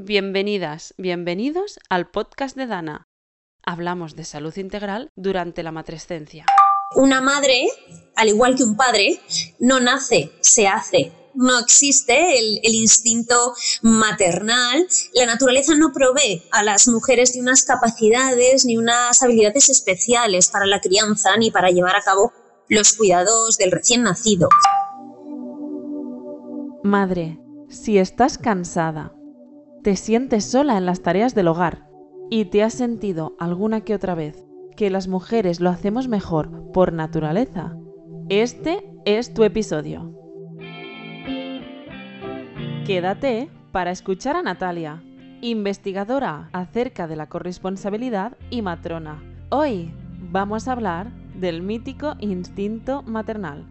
Bienvenidas, bienvenidos al podcast de Dana. Hablamos de salud integral durante la matrescencia. Una madre, al igual que un padre, no nace, se hace. No existe el, el instinto maternal. La naturaleza no provee a las mujeres de unas capacidades ni unas habilidades especiales para la crianza ni para llevar a cabo los cuidados del recién nacido. Madre, si estás cansada, te sientes sola en las tareas del hogar y te has sentido alguna que otra vez que las mujeres lo hacemos mejor por naturaleza, este es tu episodio. Quédate para escuchar a Natalia, investigadora acerca de la corresponsabilidad y matrona. Hoy vamos a hablar del mítico instinto maternal.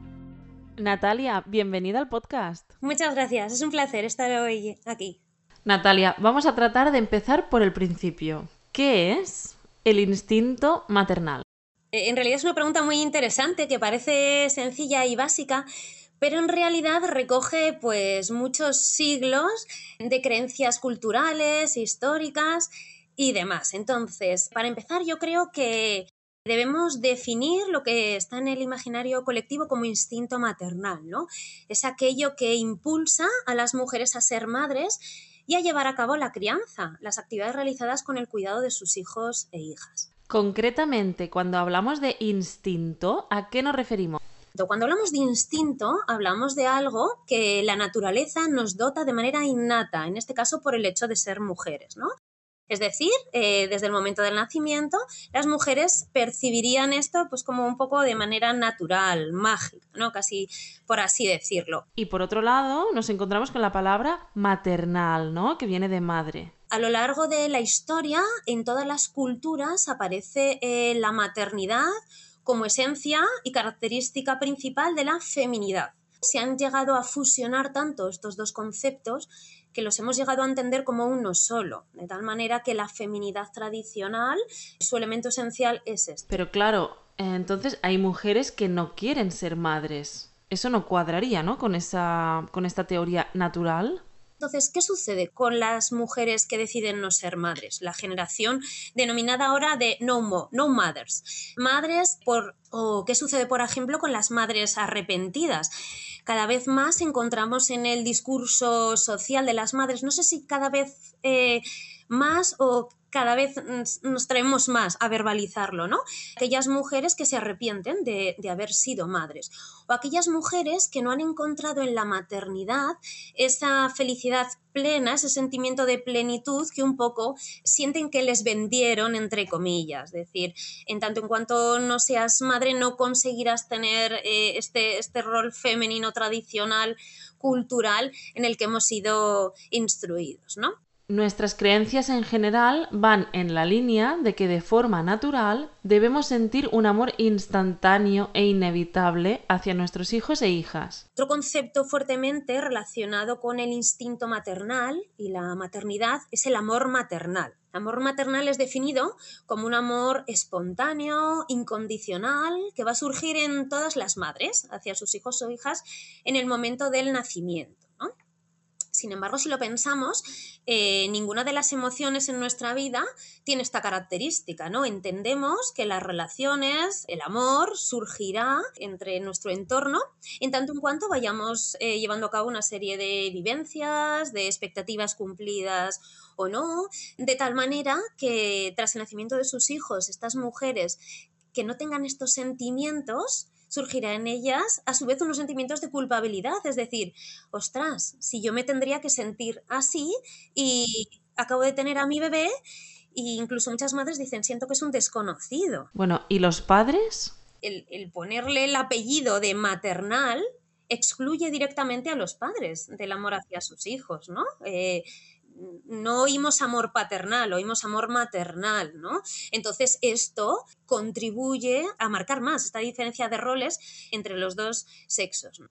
Natalia, bienvenida al podcast. Muchas gracias, es un placer estar hoy aquí. Natalia, vamos a tratar de empezar por el principio. ¿Qué es el instinto maternal? Eh, En realidad es una pregunta muy interesante que parece sencilla y básica, pero en realidad recoge pues muchos siglos de creencias culturales, históricas y demás. Entonces, para empezar, yo creo que debemos definir lo que está en el imaginario colectivo como instinto maternal, ¿no? Es aquello que impulsa a las mujeres a ser madres y a llevar a cabo la crianza, las actividades realizadas con el cuidado de sus hijos e hijas. Concretamente, cuando hablamos de instinto, ¿a qué nos referimos? Cuando hablamos de instinto, hablamos de algo que la naturaleza nos dota de manera innata, en este caso por el hecho de ser mujeres, ¿no? Es decir, eh, desde el momento del nacimiento, las mujeres percibirían esto pues como un poco de manera natural, mágica, ¿no? Casi por así decirlo. Y por otro lado, nos encontramos con la palabra maternal, ¿no? Que viene de madre. A lo largo de la historia, en todas las culturas aparece eh, la maternidad como esencia y característica principal de la feminidad. Se han llegado a fusionar tanto estos dos conceptos que los hemos llegado a entender como uno solo, de tal manera que la feminidad tradicional, su elemento esencial es este. Pero claro, entonces hay mujeres que no quieren ser madres. Eso no cuadraría, ¿no? Con esa con esta teoría natural. Entonces, ¿qué sucede con las mujeres que deciden no ser madres? La generación denominada ahora de no, mo, no mothers. Madres por... o qué sucede, por ejemplo, con las madres arrepentidas. Cada vez más encontramos en el discurso social de las madres, no sé si cada vez eh, más o cada vez nos traemos más a verbalizarlo, ¿no? Aquellas mujeres que se arrepienten de, de, haber sido madres o aquellas mujeres que no han encontrado en la maternidad esa felicidad plena, ese sentimiento de plenitud que un poco sienten que les vendieron, entre comillas. Es decir, en tanto en cuanto no seas madre no conseguirás tener eh, este, este rol femenino tradicional, cultural, en el que hemos sido instruidos, ¿no? Nuestras creencias en general van en la línea de que de forma natural debemos sentir un amor instantáneo e inevitable hacia nuestros hijos e hijas. Otro concepto fuertemente relacionado con el instinto maternal y la maternidad es el amor maternal. El amor maternal es definido como un amor espontáneo, incondicional, que va a surgir en todas las madres hacia sus hijos o hijas en el momento del nacimiento. Sin embargo, si lo pensamos, eh, ninguna de las emociones en nuestra vida tiene esta característica, ¿no? Entendemos que las relaciones, el amor, surgirá entre nuestro entorno en tanto en cuanto vayamos eh, llevando a cabo una serie de vivencias, de expectativas cumplidas o no, de tal manera que tras el nacimiento de sus hijos, estas mujeres que no tengan estos sentimientos, surgirá en ellas a su vez unos sentimientos de culpabilidad, es decir, ostras, si yo me tendría que sentir así y acabo de tener a mi bebé e incluso muchas madres dicen, siento que es un desconocido. Bueno, ¿y los padres? El, el ponerle el apellido de maternal excluye directamente a los padres del amor hacia sus hijos, ¿no? Eh, no oímos amor paternal, oímos amor maternal, ¿no? Entonces esto contribuye a marcar más esta diferencia de roles entre los dos sexos.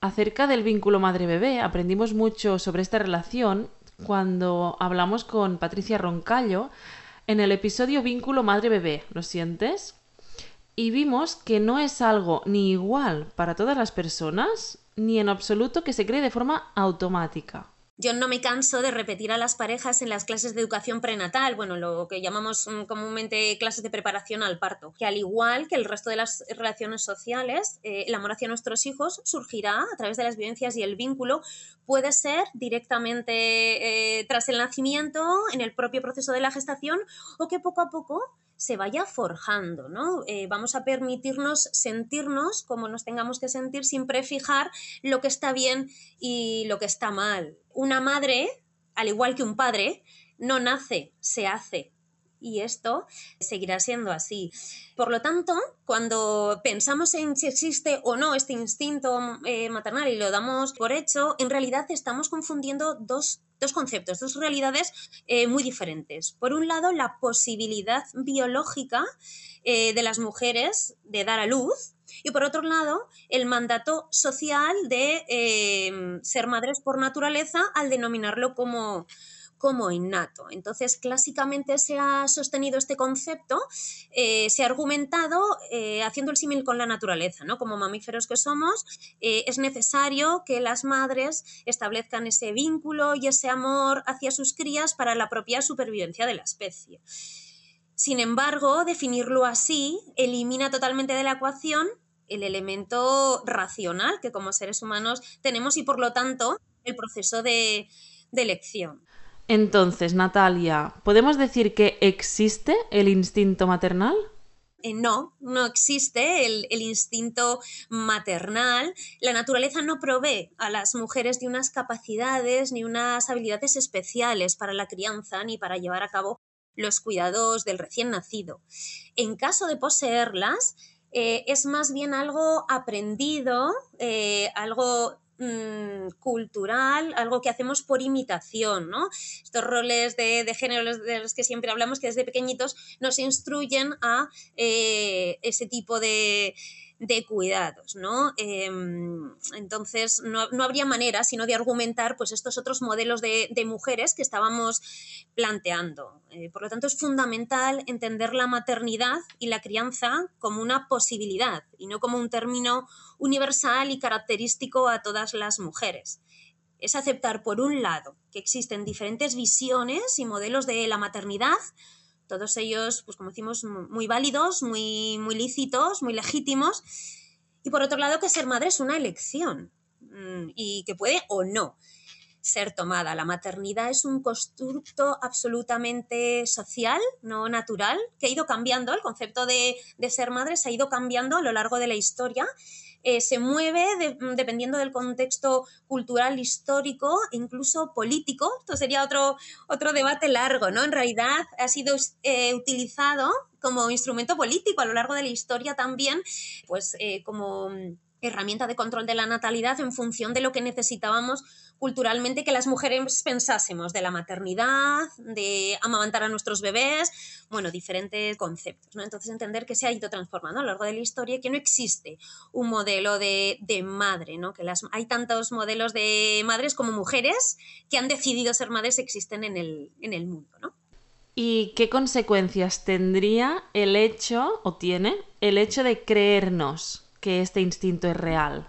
Acerca del vínculo madre-bebé, aprendimos mucho sobre esta relación cuando hablamos con Patricia Roncallo en el episodio Vínculo madre-bebé. ¿Lo sientes? Y vimos que no es algo ni igual para todas las personas, ni en absoluto que se cree de forma automática. Yo no me canso de repetir a las parejas en las clases de educación prenatal, bueno, lo que llamamos mm, comúnmente clases de preparación al parto, que al igual que el resto de las relaciones sociales, eh, el amor hacia nuestros hijos surgirá a través de las vivencias y el vínculo puede ser directamente eh, tras el nacimiento, en el propio proceso de la gestación, o que poco a poco se vaya forjando, ¿no? Eh, vamos a permitirnos sentirnos como nos tengamos que sentir sin prefijar lo que está bien y lo que está mal. Una madre, al igual que un padre, no nace, se hace y esto seguirá siendo así. Por lo tanto, cuando pensamos en si existe o no este instinto eh, maternal y lo damos por hecho, en realidad estamos confundiendo dos, conceptos, dos realidades eh, muy diferentes. Por un lado, la posibilidad biológica eh, de las mujeres de dar a luz, y por otro lado, el mandato social de ser madres por naturaleza al denominarlo como, como innato. Entonces, clásicamente se ha sostenido este concepto, eh, se ha argumentado eh, haciendo el símil con la naturaleza, ¿no? Como mamíferos que somos, eh, es necesario que las madres establezcan ese vínculo y ese amor hacia sus crías para la propia supervivencia de la especie. Sin embargo, definirlo así elimina totalmente de la ecuación el elemento racional que como seres humanos tenemos y por lo tanto el proceso de, de elección. Entonces, Natalia, ¿podemos decir que existe el instinto maternal? Eh, no, no existe el, instinto maternal. La naturaleza no provee a las mujeres de unas capacidades ni unas habilidades especiales para la crianza ni para llevar a cabo los cuidados del recién nacido. En caso de poseerlas, eh, es más bien algo aprendido, eh, algo Mm, cultural, algo que hacemos por imitación, ¿no? Estos roles de, género de los que siempre hablamos, que desde pequeñitos nos instruyen a eh, ese tipo de, de cuidados, ¿no? Em, entonces, no, habría manera sino de argumentar pues, estos otros modelos de, mujeres que estábamos planteando. Eh, por lo tanto, es fundamental entender la maternidad y la crianza como una posibilidad y no como un término universal y característico a todas las mujeres. Es aceptar, por un lado, que existen diferentes visiones y modelos de la maternidad, todos ellos, pues como decimos, muy válidos, muy, muy lícitos, muy legítimos. Y por otro lado, que ser madre es una elección mm, y que puede o no ser tomada. La maternidad es un constructo absolutamente social, no natural, que ha ido cambiando. El concepto de, de ser madre se ha ido cambiando a lo largo de la historia eh, se mueve dependiendo del contexto cultural, histórico e incluso político. Esto sería otro, otro debate largo, ¿no? En realidad ha sido eh, utilizado como instrumento político a lo largo de la historia también, pues eh, como herramienta de control de la natalidad en función de lo que necesitábamos culturalmente que las mujeres pensásemos de la maternidad, de amamantar a nuestros bebés, bueno, diferentes conceptos. ¿no? Entonces entender que se ha ido transformando a lo largo de la historia que no existe un modelo de, madre, ¿no? que las, hay tantos modelos de madres como mujeres que han decidido ser madres existen en el, en el mundo. ¿no? ¿Y qué consecuencias tendría el hecho, o tiene, el hecho de creernos que este instinto es real?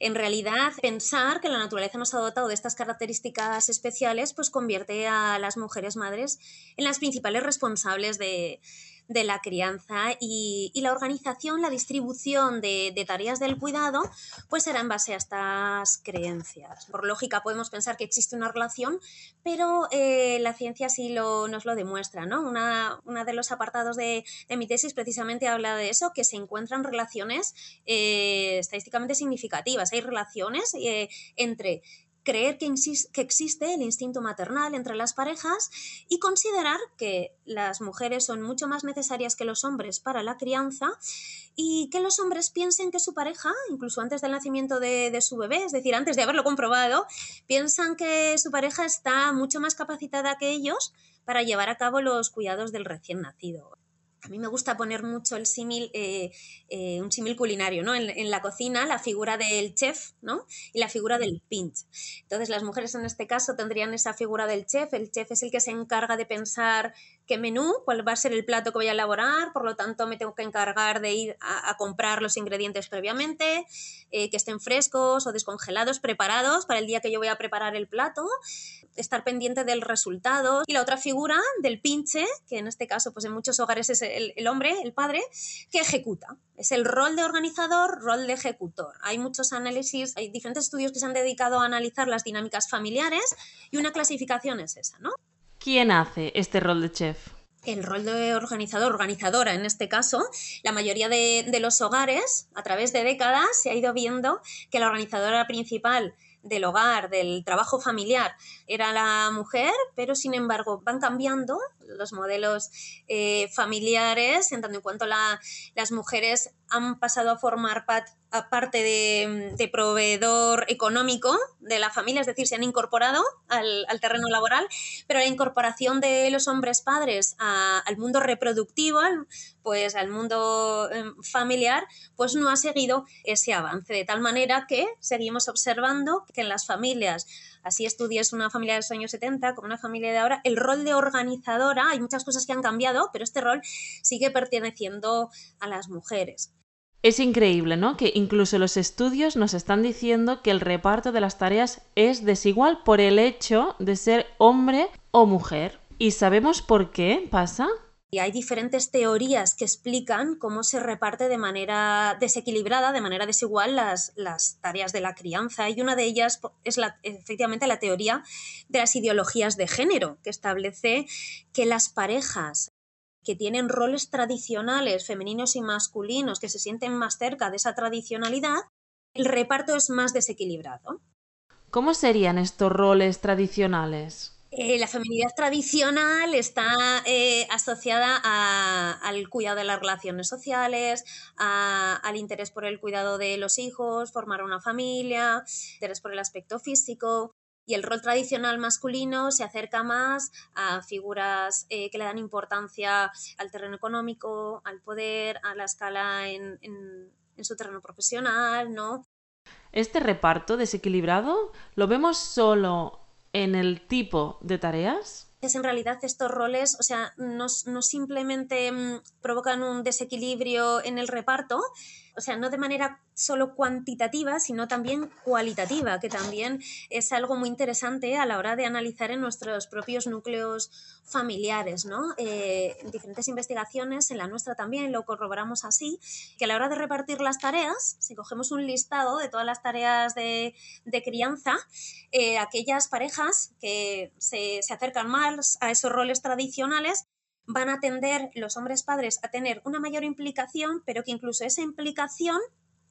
En realidad, pensar que la naturaleza nos ha dotado de estas características especiales, pues convierte a las mujeres madres en las principales responsables de, de la crianza y, la organización, la distribución de, tareas del cuidado, pues será en base a estas creencias. Por lógica podemos pensar que existe una relación, pero eh, la ciencia sí lo, nos lo demuestra. ¿no? Una, de los apartados de, mi tesis precisamente habla de eso, que se encuentran relaciones eh, estadísticamente significativas. Hay relaciones eh, entre creer que, existe el instinto maternal entre las parejas y considerar que las mujeres son mucho más necesarias que los hombres para la crianza y que los hombres piensen que su pareja, incluso antes del nacimiento de, de, su bebé, es decir, antes de haberlo comprobado, piensan que su pareja está mucho más capacitada que ellos para llevar a cabo los cuidados del recién nacido a mí me gusta poner mucho el símil, eh, eh, un símil culinario, ¿no? En, la cocina, la figura del chef, ¿no? Y la figura del pinch. Entonces, las mujeres en este caso tendrían esa figura del chef. El chef es el que se encarga de pensar qué menú, cuál va a ser el plato que voy a elaborar, por lo tanto me tengo que encargar de ir a, comprar los ingredientes previamente, eh, que estén frescos o descongelados, preparados para el día que yo voy a preparar el plato, estar pendiente del resultado. Y la otra figura del pinche, que en este caso pues en muchos hogares es el, el hombre, el padre, que ejecuta. Es el rol de organizador, rol de ejecutor. Hay muchos análisis, hay diferentes estudios que se han dedicado a analizar las dinámicas familiares y una clasificación es esa, ¿no? ¿Quién hace este rol de chef? el rol de organizador, organizadora en este caso, la mayoría de, los hogares, a través de décadas, se ha ido viendo que la organizadora principal del hogar, del trabajo familiar, era la mujer, pero sin embargo van cambiando los modelos eh, familiares, en tanto en cuanto las mujeres han pasado a formar parte de, proveedor económico de la familia, es decir, se han incorporado al, terreno laboral, pero la incorporación de los hombres padres al mundo reproductivo, pues al mundo em, familiar, pues no ha seguido ese avance, de tal manera que seguimos observando que en las familias así estudies una familia de los años 70 como una familia de ahora, el rol de organizadora, hay muchas cosas que han cambiado, pero este rol sigue perteneciendo a las mujeres. Es increíble, ¿no? Que incluso los estudios nos están diciendo que el reparto de las tareas es desigual por el hecho de ser hombre o mujer. ¿Y sabemos por qué pasa? Y hay diferentes teorías que explican cómo se reparte de manera desequilibrada, de manera desigual las, tareas de la crianza. Y una de ellas es efectivamente la teoría de las ideologías de género, que establece que las parejas que tienen roles tradicionales, femeninos y masculinos, que se sienten más cerca de esa tradicionalidad, el reparto es más desequilibrado. ¿Cómo serían estos roles tradicionales? Eh, la feminidad tradicional está eh, asociada al cuidado de las relaciones sociales, al interés por el cuidado de los hijos, formar una familia, interés por el aspecto físico. Y el rol tradicional masculino se acerca más a figuras eh, que le dan importancia al terreno económico, al poder, a la escala en, en su terreno profesional, ¿no? Este reparto desequilibrado lo vemos solo en el tipo de tareas? Es en realidad estos roles, o sea, no, no simplemente mm, provocan un desequilibrio en el reparto, o sea, no de manera solo cuantitativa, sino también cualitativa, que también es algo muy interesante a la hora de analizar en nuestros propios núcleos familiares, ¿no? Eh, en diferentes investigaciones, en la nuestra también lo corroboramos así, que a la hora de repartir las tareas, si cogemos un listado de todas las tareas de, crianza, eh, aquellas parejas que se, se acercan más a esos roles tradicionales, van a tender los hombres padres a tener una mayor implicación, pero que incluso esa implicación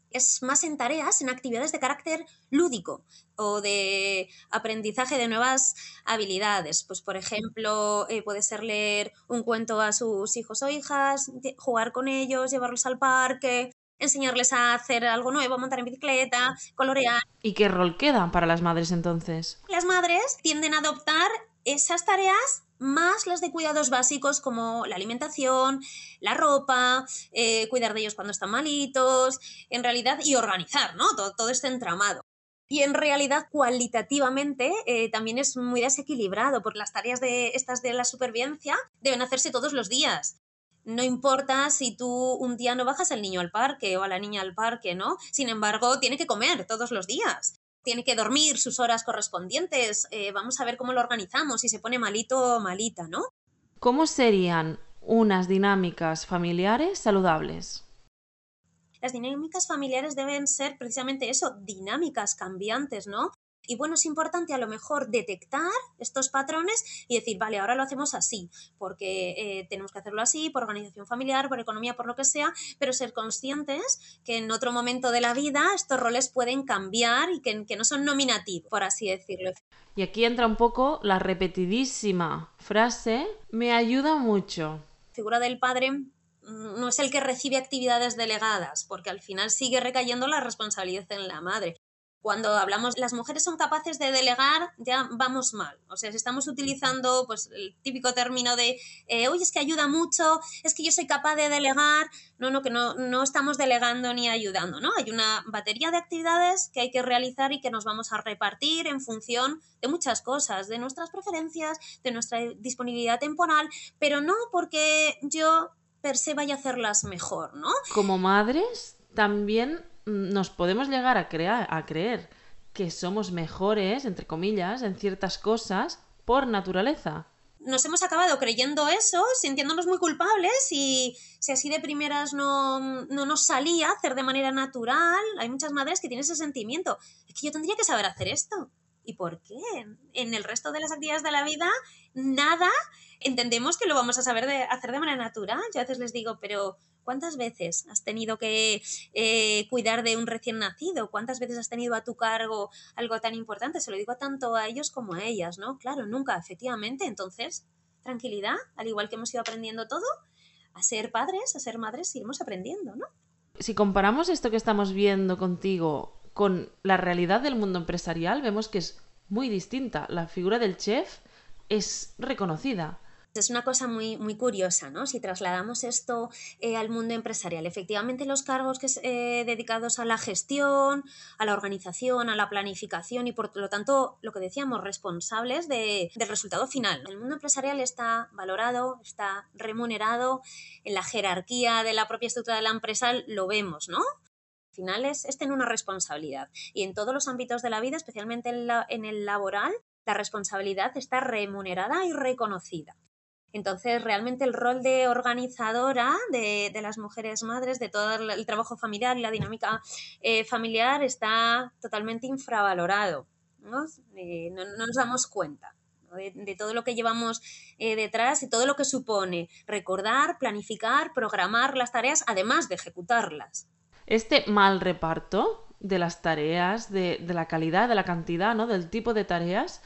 es más en tareas, en actividades de carácter lúdico o de aprendizaje de nuevas habilidades. Pues, por ejemplo, eh, puede ser leer un cuento a sus hijos o hijas, jugar con ellos, llevarlos al parque, enseñarles a hacer algo nuevo, montar en bicicleta, colorear. ¿Y qué rol queda para las madres entonces? Las madres tienden a adoptar esas tareas más las de cuidados básicos como la alimentación, la ropa, eh, cuidar de ellos cuando están malitos, en realidad, y organizar, ¿no? Todo, este entramado. Y en realidad, cualitativamente, eh, también es muy desequilibrado, porque las tareas de estas de la supervivencia deben hacerse todos los días. No importa si tú un día no bajas al niño al parque o a la niña al parque, ¿no? Sin embargo, tiene que comer todos los días tiene que dormir sus horas correspondientes, eh, vamos a ver cómo lo organizamos, si se pone malito o malita, ¿no? ¿Cómo serían unas dinámicas familiares saludables? Las dinámicas familiares deben ser precisamente eso, dinámicas, cambiantes, ¿no? Y bueno, es importante a lo mejor detectar estos patrones y decir, vale, ahora lo hacemos así, porque eh, tenemos que hacerlo así, por organización familiar, por economía, por lo que sea, pero ser conscientes que en otro momento de la vida estos roles pueden cambiar y que, que no son nominativos, por así decirlo. Y aquí entra un poco la repetidísima frase, me ayuda mucho. La figura del padre mm, no es el que recibe actividades delegadas, porque al final sigue recayendo la responsabilidad en la madre cuando hablamos las mujeres son capaces de delegar, ya vamos mal. O sea, si estamos utilizando pues el típico término de, eh, oye, es que ayuda mucho, es que yo soy capaz de delegar, no, no, que no, no estamos delegando ni ayudando, ¿no? Hay una batería de actividades que hay que realizar y que nos vamos a repartir en función de muchas cosas, de nuestras preferencias, de nuestra disponibilidad temporal, pero no porque yo per se vaya a hacerlas mejor, ¿no? Como madres, también nos podemos llegar a, crear, a creer que somos mejores, entre comillas, en ciertas cosas por naturaleza. Nos hemos acabado creyendo eso, sintiéndonos muy culpables y si así de primeras no, no nos salía hacer de manera natural, hay muchas madres que tienen ese sentimiento. Es que yo tendría que saber hacer esto. ¿Y por qué? En el resto de las actividades de la vida, nada, entendemos que lo vamos a saber de, hacer de manera natural. Yo a veces les digo, pero ¿Cuántas veces has tenido que eh, cuidar de un recién nacido? ¿Cuántas veces has tenido a tu cargo algo tan importante? Se lo digo tanto a ellos como a ellas, ¿no? Claro, nunca, efectivamente. Entonces, tranquilidad, al igual que hemos ido aprendiendo todo, a ser padres, a ser madres, iremos aprendiendo, ¿no? Si comparamos esto que estamos viendo contigo con la realidad del mundo empresarial, vemos que es muy distinta. La figura del chef es reconocida. Es una cosa muy, muy curiosa, ¿no? Si trasladamos esto eh, al mundo empresarial, efectivamente los cargos que eh, dedicados a la gestión, a la organización, a la planificación y por lo tanto, lo que decíamos, responsables del resultado final. El mundo empresarial está valorado, está remunerado, en la jerarquía de la propia estructura de la empresa lo vemos, ¿no? Al final es, una responsabilidad. Y en todos los ámbitos de la vida, especialmente en el laboral, la responsabilidad está remunerada y reconocida. Entonces, realmente el rol de organizadora de, las mujeres madres, de todo el, trabajo familiar y la dinámica eh, familiar está totalmente infravalorado. ¿no? Eh, nos damos cuenta. De, todo lo que llevamos eh, detrás y todo lo que supone recordar, planificar, programar las tareas, además de ejecutarlas. Este mal reparto de las tareas, de, la calidad, de la cantidad, ¿no? del tipo de tareas,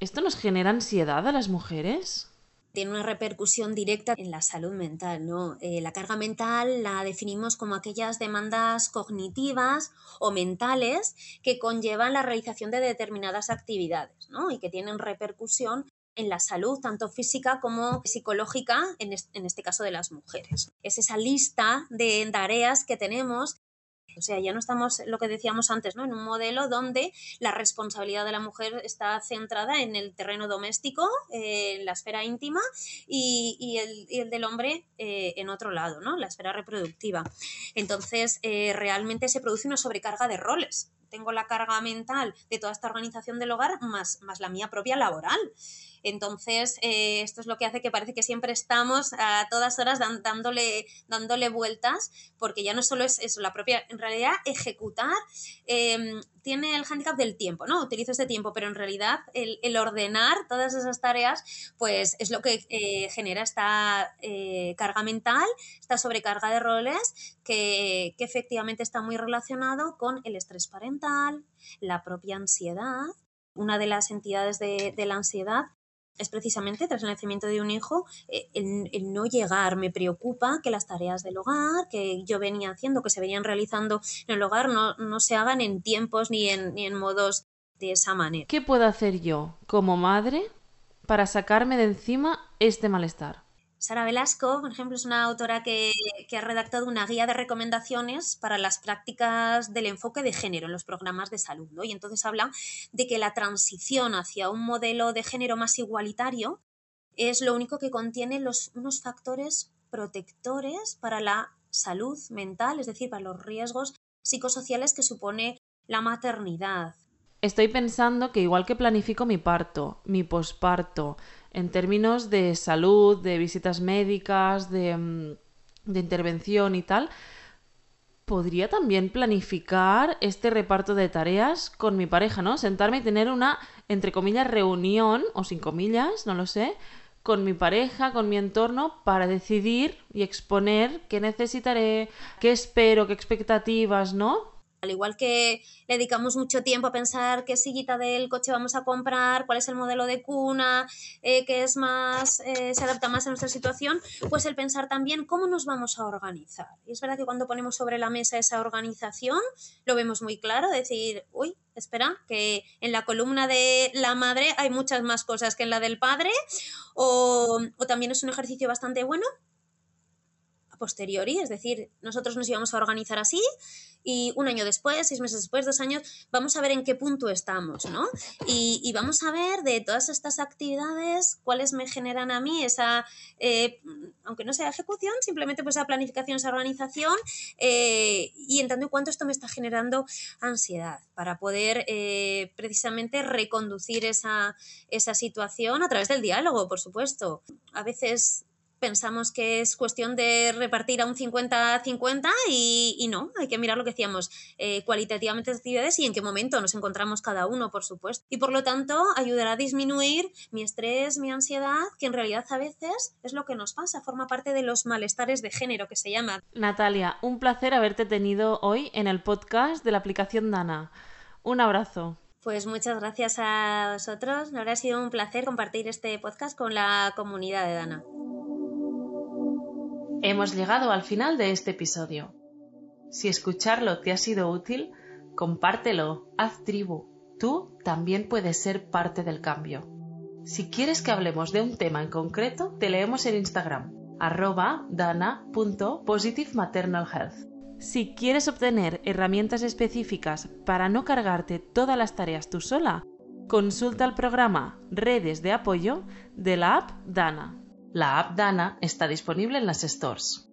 ¿esto nos genera ansiedad a las mujeres? tiene una repercusión directa en la salud mental, ¿no? Eh, la carga mental la definimos como aquellas demandas cognitivas o mentales que conllevan la realización de determinadas actividades, ¿no? Y que tienen repercusión en la salud, tanto física como psicológica, en, en este caso de las mujeres. Es esa lista de tareas que tenemos o sea, ya no estamos, lo que decíamos antes, ¿no? En un modelo donde la responsabilidad de la mujer está centrada en el terreno doméstico, eh, en la esfera íntima, y, el, del hombre eh, en otro lado, ¿no? La esfera reproductiva. Entonces, eh, realmente se produce una sobrecarga de roles. Tengo la carga mental de toda esta organización del hogar más, más la mía propia laboral. Entonces, eh, esto es lo que hace que parece que siempre estamos a todas horas dándole, dándole vueltas, porque ya no solo es eso, la propia, en realidad, ejecutar em, tiene el hándicap del tiempo, ¿no? Utilizo este tiempo, pero en realidad el, ordenar todas esas tareas, pues es lo que eh, genera esta eh, carga mental, esta sobrecarga de roles, que, efectivamente está muy relacionado con el estrés parental, la propia ansiedad. Una de las entidades de, de la ansiedad es precisamente tras el nacimiento de un hijo eh, el, no llegar. Me preocupa que las tareas del hogar que yo venía haciendo, que se venían realizando en el hogar, no, no se hagan en tiempos ni en, ni en modos de esa manera. ¿Qué puedo hacer yo como madre para sacarme de encima este malestar? Sara Velasco, por ejemplo, es una autora que, ha redactado una guía de recomendaciones para las prácticas del enfoque de género en los programas de salud. Y entonces habla de que la transición hacia un modelo de género más igualitario es lo único que contiene los, unos factores protectores para la salud mental, es decir, para los riesgos psicosociales que supone la maternidad. Estoy pensando que igual que planifico mi parto, mi posparto, en términos de salud, de visitas médicas, mm, de, intervención y tal, podría también planificar este reparto de tareas con mi pareja, ¿no? Sentarme y tener una, entre comillas, reunión, o sin comillas, no lo sé, con mi pareja, con mi entorno, para decidir y exponer qué necesitaré, qué espero, qué expectativas, ¿no? Al igual que le dedicamos mucho tiempo a pensar qué sillita del coche vamos a comprar, cuál es el modelo de cuna, eh, qué es más, eh, se adapta más a nuestra situación, pues el pensar también cómo nos vamos a organizar. Y es verdad que cuando ponemos sobre la mesa esa organización, lo vemos muy claro, decir, uy, espera, que en la columna de la madre hay muchas más cosas que en la del padre, o, o también es un ejercicio bastante bueno posteriori, es decir, nosotros nos íbamos a organizar así y un año después, seis meses después, dos años, vamos a ver en qué punto estamos, ¿no? Y, vamos a ver de todas estas actividades cuáles me generan a mí esa, eh, aunque no sea ejecución, simplemente pues esa planificación, esa organización eh, y en tanto y esto me está generando ansiedad para poder eh, precisamente reconducir esa, esa situación a través del diálogo, por supuesto. A veces pensamos que es cuestión de repartir a un 50-50 y, no, hay que mirar lo que decíamos eh, cualitativamente de actividades y en qué momento nos encontramos cada uno, por supuesto. Y por lo tanto, ayudará a disminuir mi estrés, mi ansiedad, que en realidad a veces es lo que nos pasa, forma parte de los malestares de género que se llama. Natalia, un placer haberte tenido hoy en el podcast de la aplicación Dana. Un abrazo. Pues muchas gracias a vosotros. Me habrá sido un placer compartir este podcast con la comunidad de Dana. Hemos llegado al final de este episodio. Si escucharlo te ha sido útil, compártelo, haz tribu. Tú también puedes ser parte del cambio. Si quieres que hablemos de un tema en concreto, te leemos en Instagram, arroba dana.positivematernalhealth. Si quieres obtener herramientas específicas para no cargarte todas las tareas tú sola, consulta el programa Redes de Apoyo de la app Dana. La app Dana está disponible en las stores.